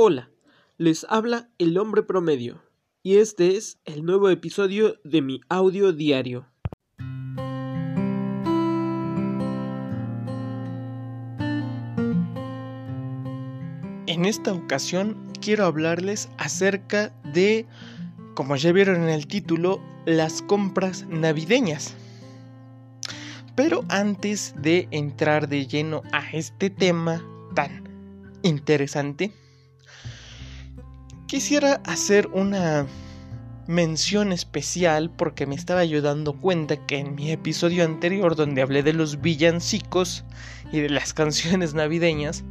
Hola, les habla el hombre promedio y este es el nuevo episodio de mi audio diario. En esta ocasión quiero hablarles acerca de, como ya vieron en el título, las compras navideñas. Pero antes de entrar de lleno a este tema tan interesante, Quisiera hacer una mención especial porque me estaba yo dando cuenta que en mi episodio anterior donde hablé de los villancicos y de las canciones navideñas,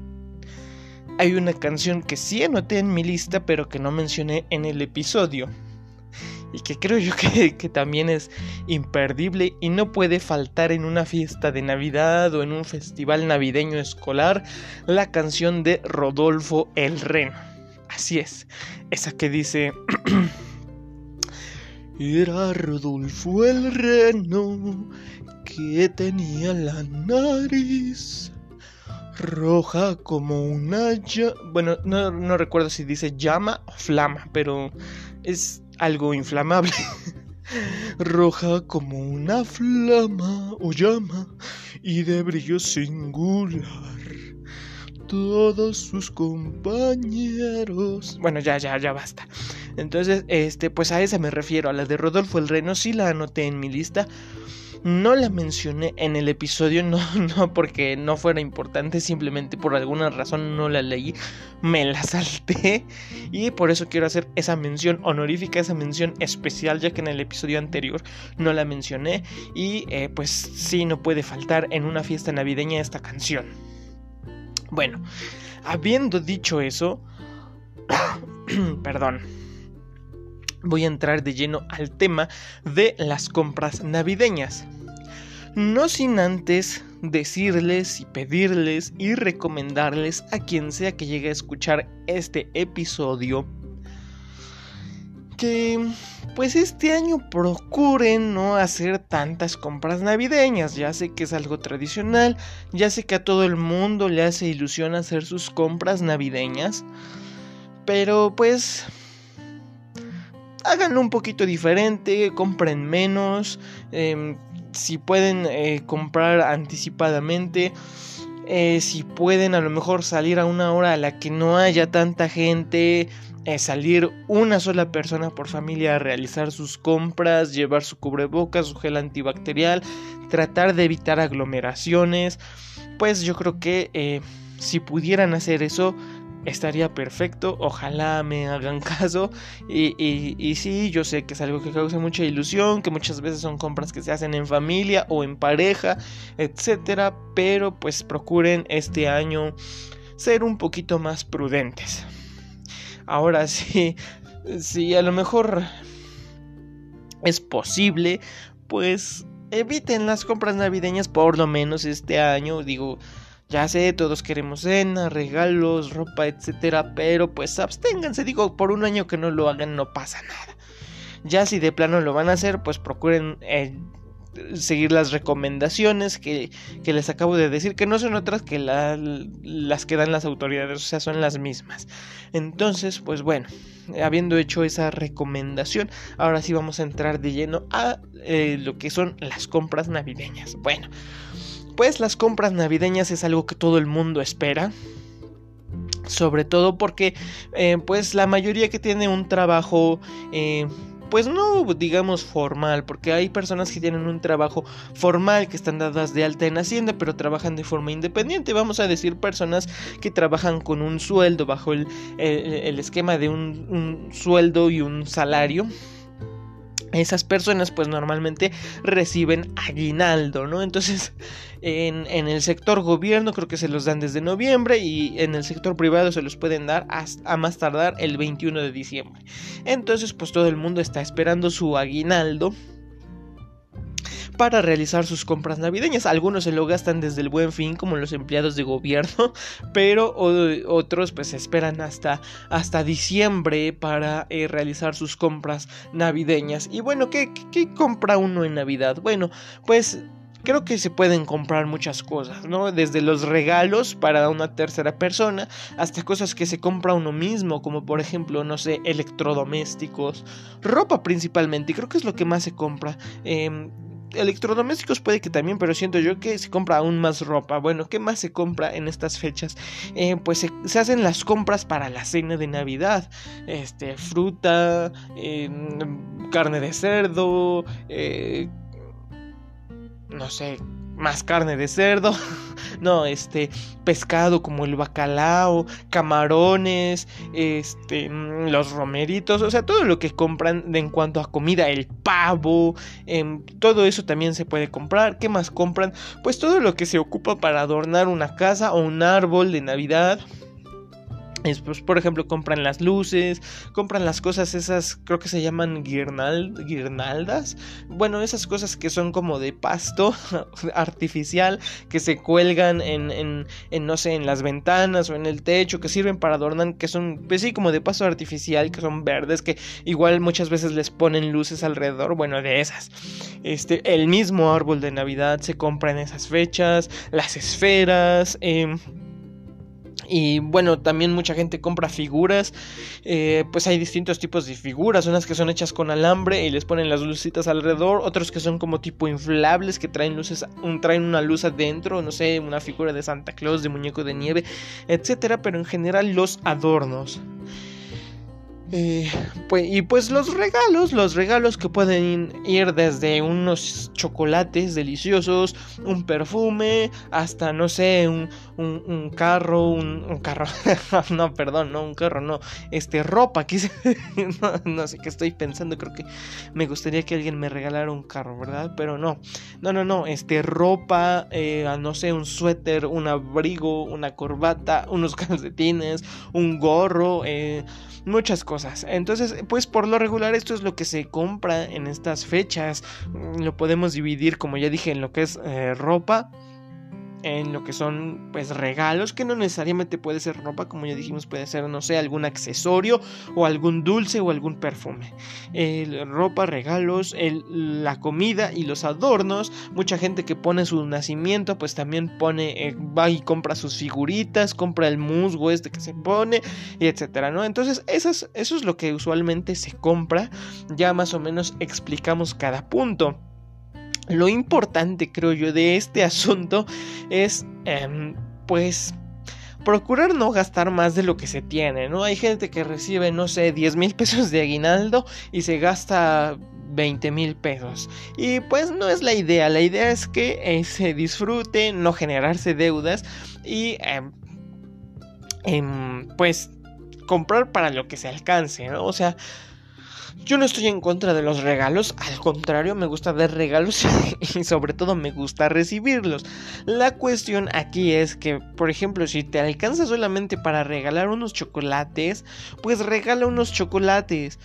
hay una canción que sí anoté en mi lista pero que no mencioné en el episodio. Y que creo yo que, también es imperdible y no puede faltar en una fiesta de Navidad o en un festival navideño escolar la canción de Rodolfo el Reno. Así es, esa que dice... Era Rodolfo el reno que tenía la nariz roja como una llama. Bueno, no, no, recuerdo si dice llama o flama, pero es algo inflamable. roja como una flama o llama y de brillo singular todos sus compañeros. Bueno, ya, ya, ya basta. Entonces, este, pues a esa me refiero, a la de Rodolfo el Reno, sí la anoté en mi lista. No la mencioné en el episodio, no, no porque no fuera importante, simplemente por alguna razón no la leí, me la salté y por eso quiero hacer esa mención honorífica, esa mención especial, ya que en el episodio anterior no la mencioné y eh, pues sí, no puede faltar en una fiesta navideña esta canción. Bueno, habiendo dicho eso, perdón, voy a entrar de lleno al tema de las compras navideñas. No sin antes decirles y pedirles y recomendarles a quien sea que llegue a escuchar este episodio que pues este año procuren no hacer tantas compras navideñas. Ya sé que es algo tradicional, ya sé que a todo el mundo le hace ilusión hacer sus compras navideñas, pero pues háganlo un poquito diferente, compren menos, em, si pueden eh, comprar anticipadamente. Eh, si pueden a lo mejor salir a una hora a la que no haya tanta gente, salir una sola persona por familia a realizar sus compras, llevar su cubrebocas, su gel antibacterial, tratar de evitar aglomeraciones, pues yo creo que eh, si pudieran hacer eso estaría perfecto, ojalá me hagan caso. Y, y, y, sí, yo sé que es algo que causa mucha ilusión, que muchas veces son compras que se hacen en familia o en pareja, etcétera, pero pues procuren este año ser un poquito más prudentes. Ahora sí, si a lo mejor es posible, pues eviten las compras navideñas por lo menos este año. Digo, ya sé, todos queremos cena, regalos, ropa, etcétera, pero pues absténganse. Digo, por un año que no lo hagan no pasa nada. Ya si de plano lo van a hacer, pues procuren eh, seguir las recomendaciones que, les acabo de decir, que no son otras que las que dan las autoridades, o sea, son las mismas. Entonces, pues bueno, habiendo hecho esa recomendación, ahora sí vamos a entrar de lleno a eh, lo que son las compras navideñas. Bueno, pues las compras navideñas es algo que todo el mundo espera sobre todo porque eh, pues la mayoría que tiene un trabajo eh, pues no digamos formal, porque hay personas que tienen un trabajo formal, que están dadas de alta en Hacienda, pero trabajan de forma independiente. Vamos a decir personas que trabajan con un sueldo bajo el, esquema de un sueldo y un salario esas personas pues normalmente reciben aguinaldo, ¿no? Entonces en, el sector gobierno creo que se los dan desde noviembre y en el sector privado se los pueden dar hasta, a más tardar el 21 de diciembre. Entonces pues todo el mundo está esperando su aguinaldo para realizar sus compras navideñas. Algunos se lo gastan desde el buen fin, como los empleados de gobierno, pero otros pues esperan hasta, hasta diciembre para eh, realizar sus compras navideñas. Y bueno, ¿qué, ¿qué compra uno en Navidad? Bueno, pues creo que se pueden comprar muchas cosas, ¿no? Desde los regalos para una tercera persona hasta cosas que se compra uno mismo, como por ejemplo, no sé, electrodomésticos, ropa principalmente, creo que es lo que más se compra. Em, electrodomésticos puede que también, pero siento yo que se compra aún más ropa. Bueno, ¿qué más se compra en estas fechas? Eh, pues se, hacen las compras para la cena de Navidad. Este, fruta, em, carne de cerdo, eh, no sé, más carne de cerdo, no, este, pescado como el bacalao, camarones, este, mm, los romeritos, o sea, todo lo que compran en cuanto a comida, el pavo, em, todo eso también se puede comprar. ¿Qué más compran? Pues todo lo que se ocupa para adornar una casa o un árbol de Navidad. Pues, por ejemplo, compran las luces, compran las cosas esas, creo que se llaman guirnaldas. Bueno, esas cosas que son como de pasto artificial, que se cuelgan en, en, no sé, en las ventanas o en el techo, que sirven para adornar, que son, pues como de pasto artificial, que son verdes, que igual muchas veces les ponen luces alrededor. Bueno, de esas. Este, el mismo árbol de Navidad se compra en esas fechas, las esferas, eh, y bueno, también mucha gente compra figuras. Eh, pues hay distintos tipos de figuras. Unas que son hechas con alambre y les ponen las lucitas alrededor. Otros que son como tipo inflables que traen luces, traen una luz adentro. No sé, una figura de Santa Claus, de muñeco de nieve, etcétera. Pero en general los adornos. Eh, pues, y pues los regalos, los regalos que pueden ir desde unos chocolates deliciosos, un perfume, hasta no sé, un, un, carro, un, carro, no, perdón, no, un carro, no, este, ropa, quise, no, sé qué estoy pensando, creo que me gustaría que alguien me regalara un carro, ¿verdad? Pero no, no, no, no, este, ropa, eh, no sé, un suéter, un abrigo, una corbata, unos calcetines, un gorro, eh, muchas cosas. Entonces, pues por lo regular esto es lo que se compra en estas fechas. Lo podemos dividir, como ya dije, en lo que es eh, ropa en lo que son pues regalos que no necesariamente puede ser ropa como ya dijimos puede ser no sé algún accesorio o algún dulce o algún perfume. Ropa regalos la comida y los adornos. Mucha gente que pone su nacimiento pues también pone eh, va y compra sus figuritas compra el musgo este que se pone etcétera no entonces eso es, eso es lo que usualmente se compra. Ya más o menos explicamos cada punto lo importante, creo yo, de este asunto es, em, pues, procurar no gastar más de lo que se tiene, ¿no? Hay gente que recibe, no sé, 10 mil pesos de aguinaldo y se gasta 20 mil pesos. Y pues no es la idea, la idea es que eh, se disfrute, no generarse deudas y em, em, pues comprar para lo que se alcance, ¿no? O sea, yo no estoy en contra de los regalos, al contrario, me gusta dar regalos y sobre todo me gusta recibirlos. La cuestión aquí es que, por ejemplo, si te alcanza solamente para regalar unos chocolates, pues regala unos chocolates.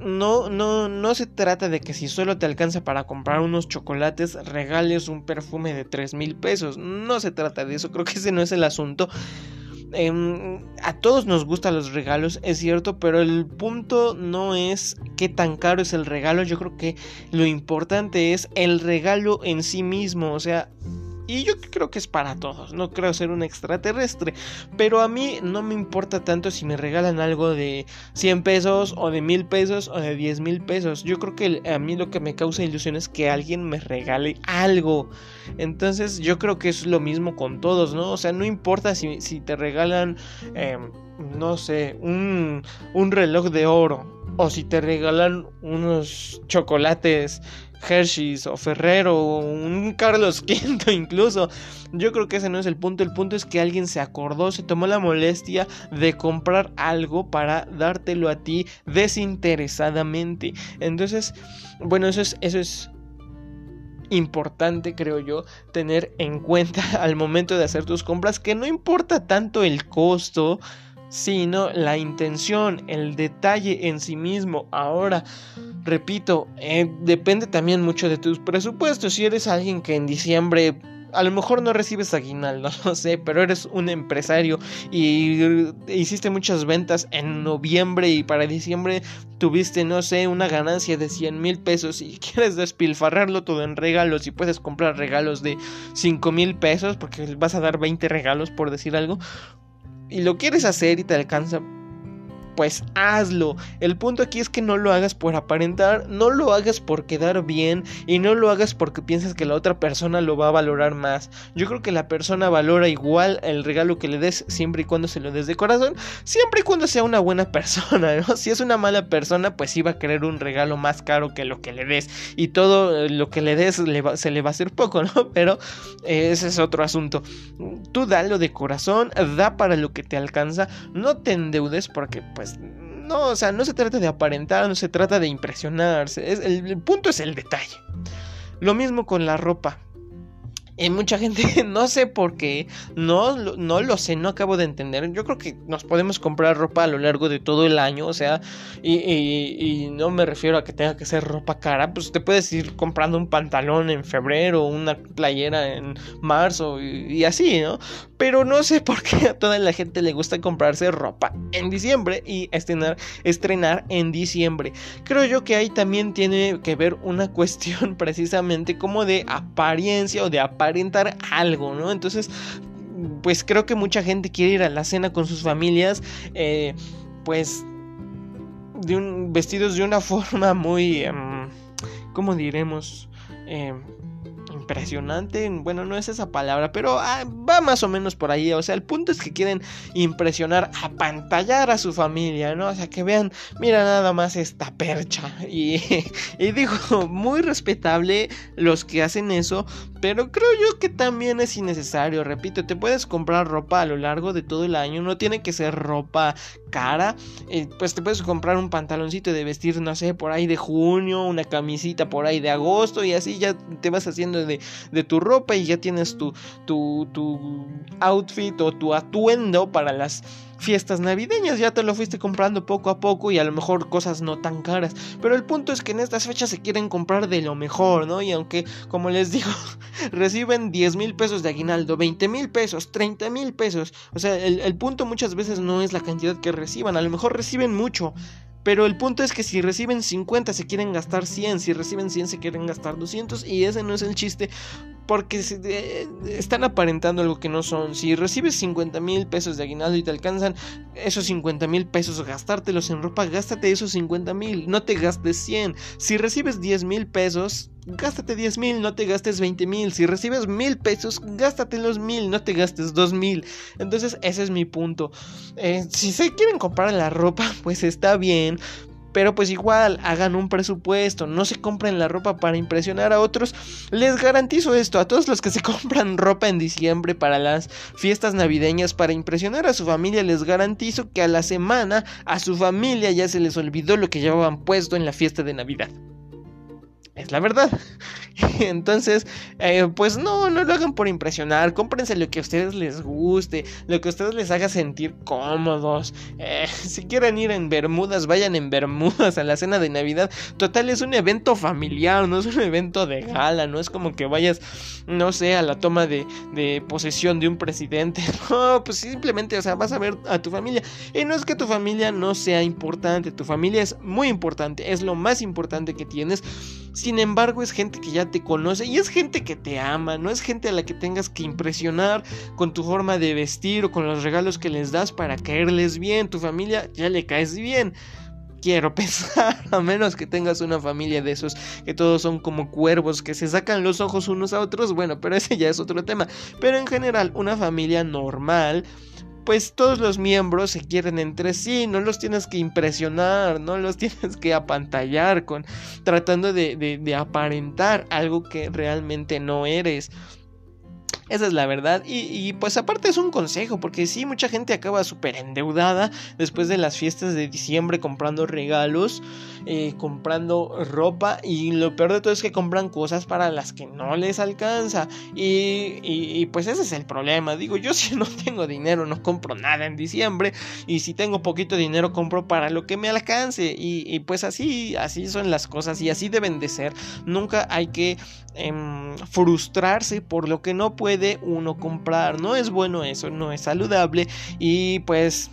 No, no, no se trata de que si solo te alcanza para comprar unos chocolates, regales un perfume de 3 mil pesos. No se trata de eso, creo que ese no es el asunto. Em, a todos nos gustan los regalos, es cierto, pero el punto no es qué tan caro es el regalo, yo creo que lo importante es el regalo en sí mismo, o sea, y yo creo que es para todos, no creo ser un extraterrestre. Pero a mí no me importa tanto si me regalan algo de 100 pesos o de 1000 pesos o de 10 mil pesos. Yo creo que a mí lo que me causa ilusión es que alguien me regale algo. Entonces yo creo que es lo mismo con todos, ¿no? O sea, no importa si, te regalan, em, no sé, un, un reloj de oro. O si te regalan unos chocolates Hershey's o Ferrero o un Carlos V incluso. Yo creo que ese no es el punto. El punto es que alguien se acordó, se tomó la molestia de comprar algo para dártelo a ti desinteresadamente. Entonces, bueno, eso es, eso es importante, creo yo, tener en cuenta al momento de hacer tus compras que no importa tanto el costo, sino la intención, el detalle en sí mismo. Ahora, repito, eh, depende también mucho de tus presupuestos. Si eres alguien que en diciembre a lo mejor no recibes aguinaldo, no sé, pero eres un empresario y hiciste muchas ventas en noviembre y para diciembre tuviste, no sé, una ganancia de 100 mil pesos y quieres despilfarrarlo todo en regalos y puedes comprar regalos de 5 mil pesos porque vas a dar 20 regalos por decir algo y lo quieres hacer y te alcanza pues hazlo. El punto aquí es que no lo hagas por aparentar, no lo hagas por quedar bien y no lo hagas porque piensas que la otra persona lo va a valorar más. Yo creo que la persona valora igual el regalo que le des siempre y cuando se lo des de corazón, siempre y cuando sea una buena persona. Si es una mala persona, pues va a querer un regalo más caro que lo que le des y todo lo que le des se le va a hacer poco, ¿no? Pero eh, ese es otro asunto. Tú dalo de corazón, da para lo que te alcanza, no te endeudes porque pues pues, no, o sea, no se trata de aparentar, no se trata de impresionarse. el punto es el detalle. Lo mismo con la ropa. Y mucha gente, no sé por qué, no, no lo sé, no acabo de entender. Yo creo que nos podemos comprar ropa a lo largo de todo el año, o sea, y, no me refiero a que tenga que ser ropa cara, pues te puedes ir comprando un pantalón en febrero, una playera en marzo y, así, ¿no? Pero no sé por qué a toda la gente le gusta comprarse ropa en diciembre y estrenar, estrenar en diciembre. Creo yo que ahí también tiene que ver una cuestión precisamente como de apariencia o de apariencia aparentar algo, ¿no? Entonces, pues creo que mucha gente quiere ir a la cena con sus familias, eh, pues, de un, vestidos de una forma muy, em, ¿cómo diremos? Eh, impresionante. Bueno, no es esa palabra, pero ah, va más o menos por ahí. O sea, el punto es que quieren impresionar, apantallar a su familia, ¿no? O sea, que vean, mira nada más esta percha. Y, y digo, muy respetable los que hacen eso, pero creo yo que también es innecesario. Repito, te puedes comprar ropa a lo largo de todo el año, no tiene que ser ropa cara. Eh, pues te puedes comprar un pantaloncito de vestir, no sé, por ahí de junio, una camisita por ahí de agosto y así ya te vas haciendo de, tu ropa y ya tienes tu, tu, tu outfit o tu atuendo para las fiestas navideñas, ya te lo fuiste comprando poco a poco y a lo mejor cosas no tan caras. Pero el punto es que en estas fechas se quieren comprar de lo mejor, ¿no? Y aunque, como les digo, reciben 10 mil pesos de aguinaldo, 20 mil pesos, 30 mil pesos. O sea, el, el punto muchas veces no es la cantidad que reciban, a lo mejor reciben mucho. Pero el punto es que si reciben 50 se quieren gastar 100, si reciben 100 se quieren gastar 200 y ese no es el chiste porque eh, están aparentando algo que no son. Si recibes 50 mil pesos de aguinaldo y te alcanzan esos 50 mil pesos, gastártelos en ropa, gástate esos 50 mil, no te gastes 100. Si recibes 10 mil pesos, gástate 10 mil, no te gastes 20 mil. Si recibes mil pesos, gástate los mil, no te gastes 2 mil. Entonces ese es mi punto. Eh, si se quieren comprar la ropa, pues está bien. Pero pues igual, hagan un presupuesto, no se compren la ropa para impresionar a otros. Les garantizo esto, a todos los que se compran ropa en diciembre para las fiestas navideñas para impresionar a su familia, les garantizo que a la semana a su familia ya se les olvidó lo que llevaban puesto en la fiesta de Navidad. Es la verdad. Entonces, eh, pues no, no lo hagan por impresionar. Cómprense lo que a ustedes les guste, lo que a ustedes les haga sentir cómodos. Eh, si quieren ir en Bermudas, vayan en Bermudas a la cena de Navidad. Total, es un evento familiar, no es un evento de gala, no es como que vayas, no sé, a la toma de, de posesión de un presidente. No, pues simplemente, o sea, vas a ver a tu familia. Y no es que tu familia no sea importante, tu familia es muy importante, es lo más importante que tienes. Sin embargo, es gente que ya te conoce y es gente que te ama, no es gente a la que tengas que impresionar con tu forma de vestir o con los regalos que les das para caerles bien. Tu familia ya le caes bien. Quiero pensar, a menos que tengas una familia de esos que todos son como cuervos que se sacan los ojos unos a otros, bueno, pero ese ya es otro tema. Pero en general, una familia normal pues todos los miembros se quieren entre sí, no los tienes que impresionar, no los tienes que apantallar con tratando de, de, aparentar algo que realmente no eres. Esa es la verdad. Y, pues aparte es un consejo, porque sí, mucha gente acaba súper endeudada después de las fiestas de diciembre comprando regalos, eh, comprando ropa. Y lo peor de todo es que compran cosas para las que no les alcanza. Y, pues ese es el problema. Digo, yo si no tengo dinero no compro nada en diciembre. Y si tengo poquito dinero compro para lo que me alcance. Y, y pues así, así son las cosas y así deben de ser. Nunca hay que em, frustrarse por lo que no puede uno comprar. No es bueno eso, no es saludable y pues...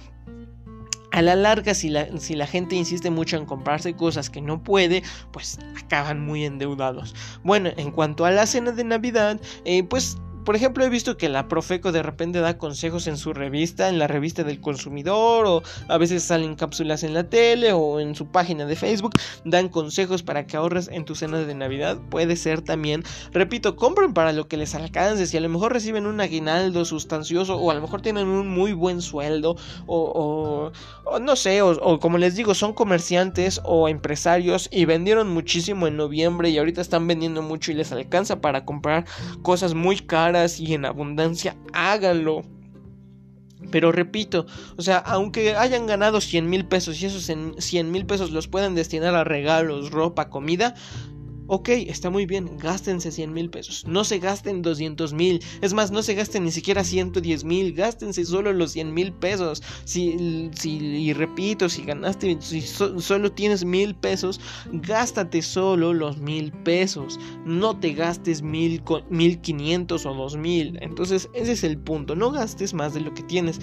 A la larga, si la, si la, gente insiste mucho en comprarse cosas que no puede, pues acaban muy endeudados. Bueno, en cuanto a la cena de Navidad, eh, pues por ejemplo, he visto que la Profeco de repente da consejos en su revista, en la revista del consumidor, o a veces salen cápsulas en la tele o en su página de Facebook, dan consejos para que ahorres en tu cena de Navidad. Puede ser también, repito, compren para lo que les alcance. Si a lo mejor reciben un aguinaldo sustancioso, o a lo mejor tienen un muy buen sueldo, o, no sé, o como les digo, son comerciantes o empresarios y vendieron muchísimo en noviembre y ahorita están vendiendo mucho y les alcanza para comprar cosas muy caras y en abundancia, háganlo. Pero repito, o sea, aunque hayan ganado 100 mil pesos y esos 100 mil pesos los pueden destinar a regalos, ropa, comida, Ok, está muy bien, gástense 100 mil pesos. No se gasten 200 mil. Es más, no se gasten ni siquiera 110 mil. Gástense solo los 100 mil pesos. Si, si, y repito, si ganaste, si solo tienes mil pesos, gástate solo los mil pesos. No te gastes mil, mil quinientos o dos mil. Entonces, ese es el punto. No gastes más de lo que tienes.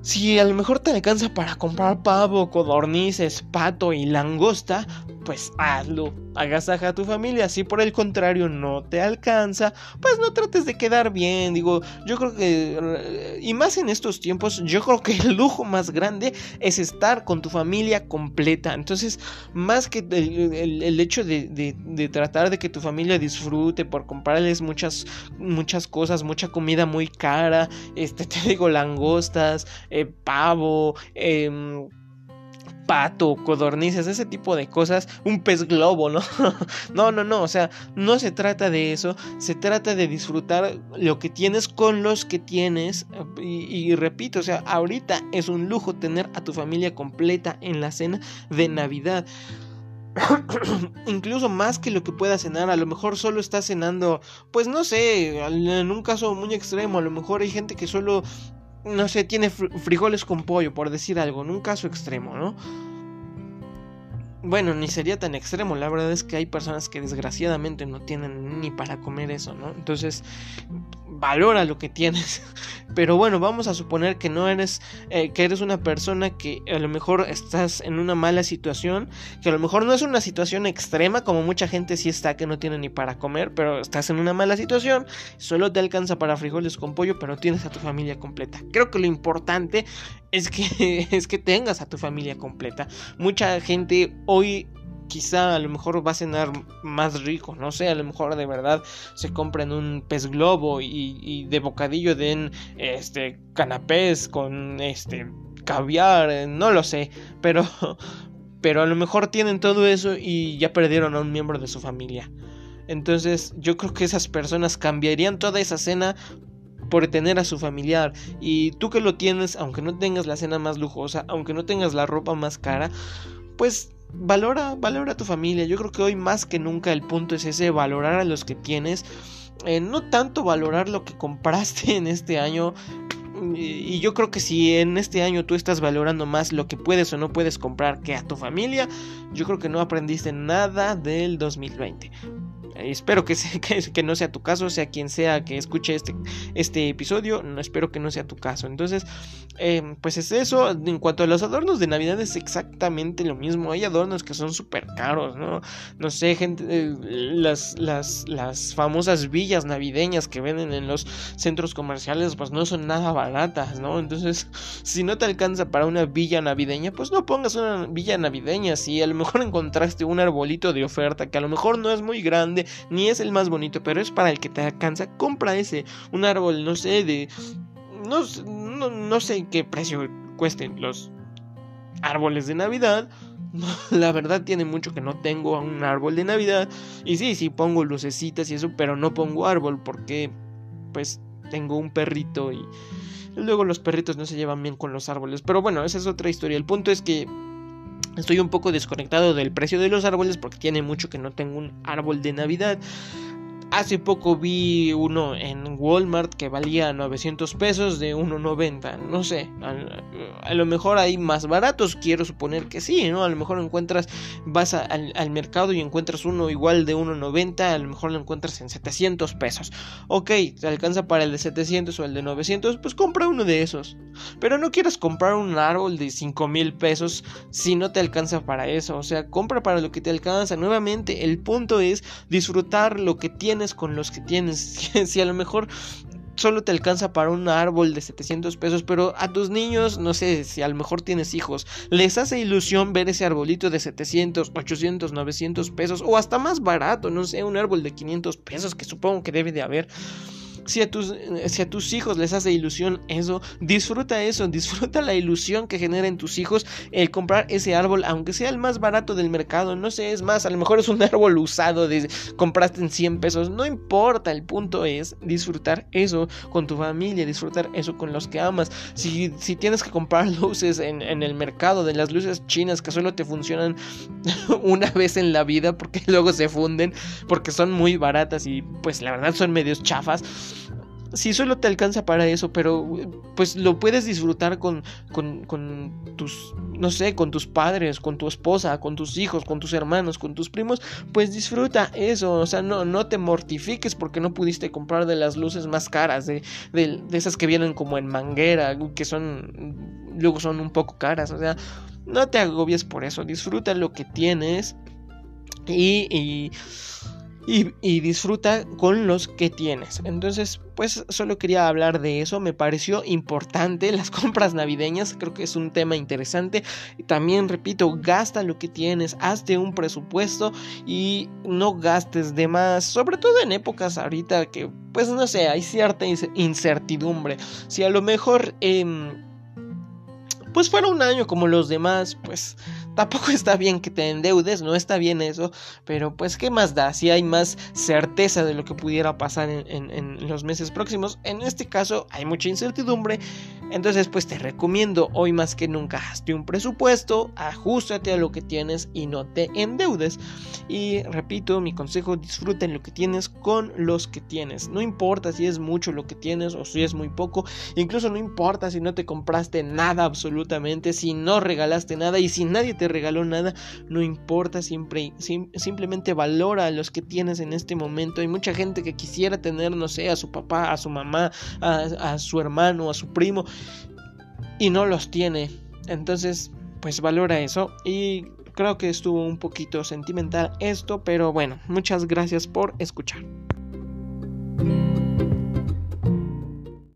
Si a lo mejor te alcanza para comprar pavo, codornices, pato y langosta, pues hazlo agasaja a tu familia. Si por el contrario no te alcanza, pues no trates de quedar bien. Digo, yo creo que, y más en estos tiempos, yo creo que el lujo más grande es estar con tu familia completa. Entonces, más que el, hecho de, tratar de que tu familia disfrute por comprarles muchas, muchas cosas, mucha comida muy cara, este, te digo, langostas, eh, pavo, eh, pato, codornices, ese tipo de cosas, un pez globo, ¿no? no, no, no, o sea, no se trata de eso, se trata de disfrutar lo que tienes con los que tienes y, repito, o sea, ahorita es un lujo tener a tu familia completa en la cena de Navidad. incluso más que lo que pueda cenar, a lo mejor solo está cenando, pues no sé, en un caso muy extremo, a lo mejor hay gente que solo no sé, tiene frijoles con pollo, por decir algo, en un caso extremo, ¿no? Bueno, ni sería tan extremo, la verdad es que hay personas que desgraciadamente no tienen ni para comer eso, ¿no? Entonces, valora lo que tienes. Pero bueno, vamos a suponer que no eres, eh, que eres una persona que a lo mejor estás en una mala situación, que a lo mejor no es una situación extrema, como mucha gente sí está que no tiene ni para comer, pero estás en una mala situación, solo te alcanza para frijoles con pollo, pero tienes a tu familia completa. Creo que lo importante es que, es que tengas a tu familia completa. Mucha gente hoy quizá a lo mejor va a cenar más rico, no sé, a lo mejor de verdad se compren un pez globo y, de bocadillo den este canapés con este caviar, no lo sé, pero pero a lo mejor tienen todo eso y ya perdieron a un miembro de su familia. Entonces yo creo que esas personas cambiarían toda esa cena por tener a su familiar. Y tú que lo tienes, aunque no tengas la cena más lujosa, aunque no tengas la ropa más cara, pues valora, valora a tu familia. Yo creo que hoy más que nunca el punto es ese, valorar a los que tienes. Eh, no tanto valorar lo que compraste en este año. Y yo creo que si en este año tú estás valorando más lo que puedes o no puedes comprar que a tu familia, yo creo que no aprendiste nada del 2020 espero que, no sea tu caso, sea quien sea que escuche este, este episodio, no espero que no sea tu caso. Entonces, em, pues es eso. En cuanto a los adornos de Navidad es exactamente lo mismo. Hay adornos que son súper caros, ¿no? No sé, gente, eh, las, las, las famosas villas navideñas que venden en los centros comerciales, pues no son nada baratas, ¿no? Entonces, si no te alcanza para una villa navideña, pues no pongas una villa navideña. Si a lo mejor encontraste un arbolito de oferta que a lo mejor no es muy grande, ni es el más bonito, pero es para el que te alcanza, compra ese, un árbol, no sé, de... No, no, sé qué precio cuesten los árboles de Navidad. La verdad tiene mucho que no tengo un árbol de Navidad. Y sí, sí pongo lucecitas y eso, pero no pongo árbol porque pues tengo un perrito y luego los perritos no se llevan bien con los árboles. Pero bueno, esa es otra historia. El punto es que estoy un poco desconectado del precio de los árboles porque tiene mucho que no tengo un árbol de Navidad. Hace poco vi uno en Walmart que valía 900 pesos de 1.90. No sé, a, lo mejor hay más baratos, quiero suponer que sí, ¿no? A lo mejor encuentras, vas al, mercado y encuentras uno igual de 1.90, a lo mejor lo encuentras en 700 pesos. Ok, te alcanza para el de 700 o el de 900, pues compra uno de esos. Pero no quieras comprar un árbol de 5 mil pesos si no te alcanza para eso. O sea, compra para lo que te alcanza. Nuevamente, el punto es disfrutar lo que tienes con los que tienes. si a lo mejor solo te alcanza para un árbol de 700 pesos, pero a tus niños, no sé, si a lo mejor tienes hijos, les hace ilusión ver ese arbolito de 700, 800, 900 pesos o hasta más barato, no sé, un árbol de 500 pesos que supongo que debe de haber si a, tus, si a tus hijos les hace ilusión eso, disfruta eso, disfruta la ilusión que genera en tus hijos el comprar ese árbol, aunque sea el más barato del mercado, no sé, es más, a lo mejor es un árbol usado, de, compraste en 100 pesos, no importa, el punto es disfrutar eso con tu familia, disfrutar eso con los que amas. Si, si tienes que comprar luces en, en el mercado de las luces chinas que solo te funcionan una vez en la vida porque luego se funden, porque son muy baratas y pues la verdad son medios chafas si solo te alcanza para eso, pero pues lo puedes disfrutar con, con, tus, no sé, con tus padres, con tu esposa, con tus hijos, con tus hermanos, con tus primos, pues disfruta eso, o sea, no, no te mortifiques porque no pudiste comprar de las luces más caras, de, de, esas que vienen como en manguera, que son, luego son un poco caras, o sea, no te agobies por eso, disfruta lo que tienes y y, disfruta con los que tienes. Entonces, pues solo quería hablar de eso. Me pareció importante las compras navideñas. Creo que es un tema interesante. También repito, gasta lo que tienes, hazte un presupuesto y no gastes de más. Sobre todo en épocas ahorita que, pues no sé, hay cierta incertidumbre. Si a lo mejor... Em, pues fuera un año como los demás, pues tampoco está bien que te endeudes, no está bien eso, pero pues qué más da si hay más certeza de lo que pudiera pasar en, los meses próximos. En este caso hay mucha incertidumbre, entonces pues te recomiendo hoy más que nunca hazte un presupuesto, ajustate a lo que tienes y no te endeudes. Y repito, mi consejo, disfruten lo que tienes con los que tienes. No importa si es mucho lo que tienes o si es muy poco, incluso no importa si no te compraste nada absolutamente, si no regalaste nada y si nadie te regaló nada, no importa, siempre, simplemente valora a los que tienes en este momento. Hay mucha gente que quisiera tener, no sé, a su papá, a su mamá, a, a su hermano, a su primo, y no los tiene. Entonces, pues valora eso y creo que estuvo un poquito sentimental esto, pero bueno, muchas gracias por escuchar.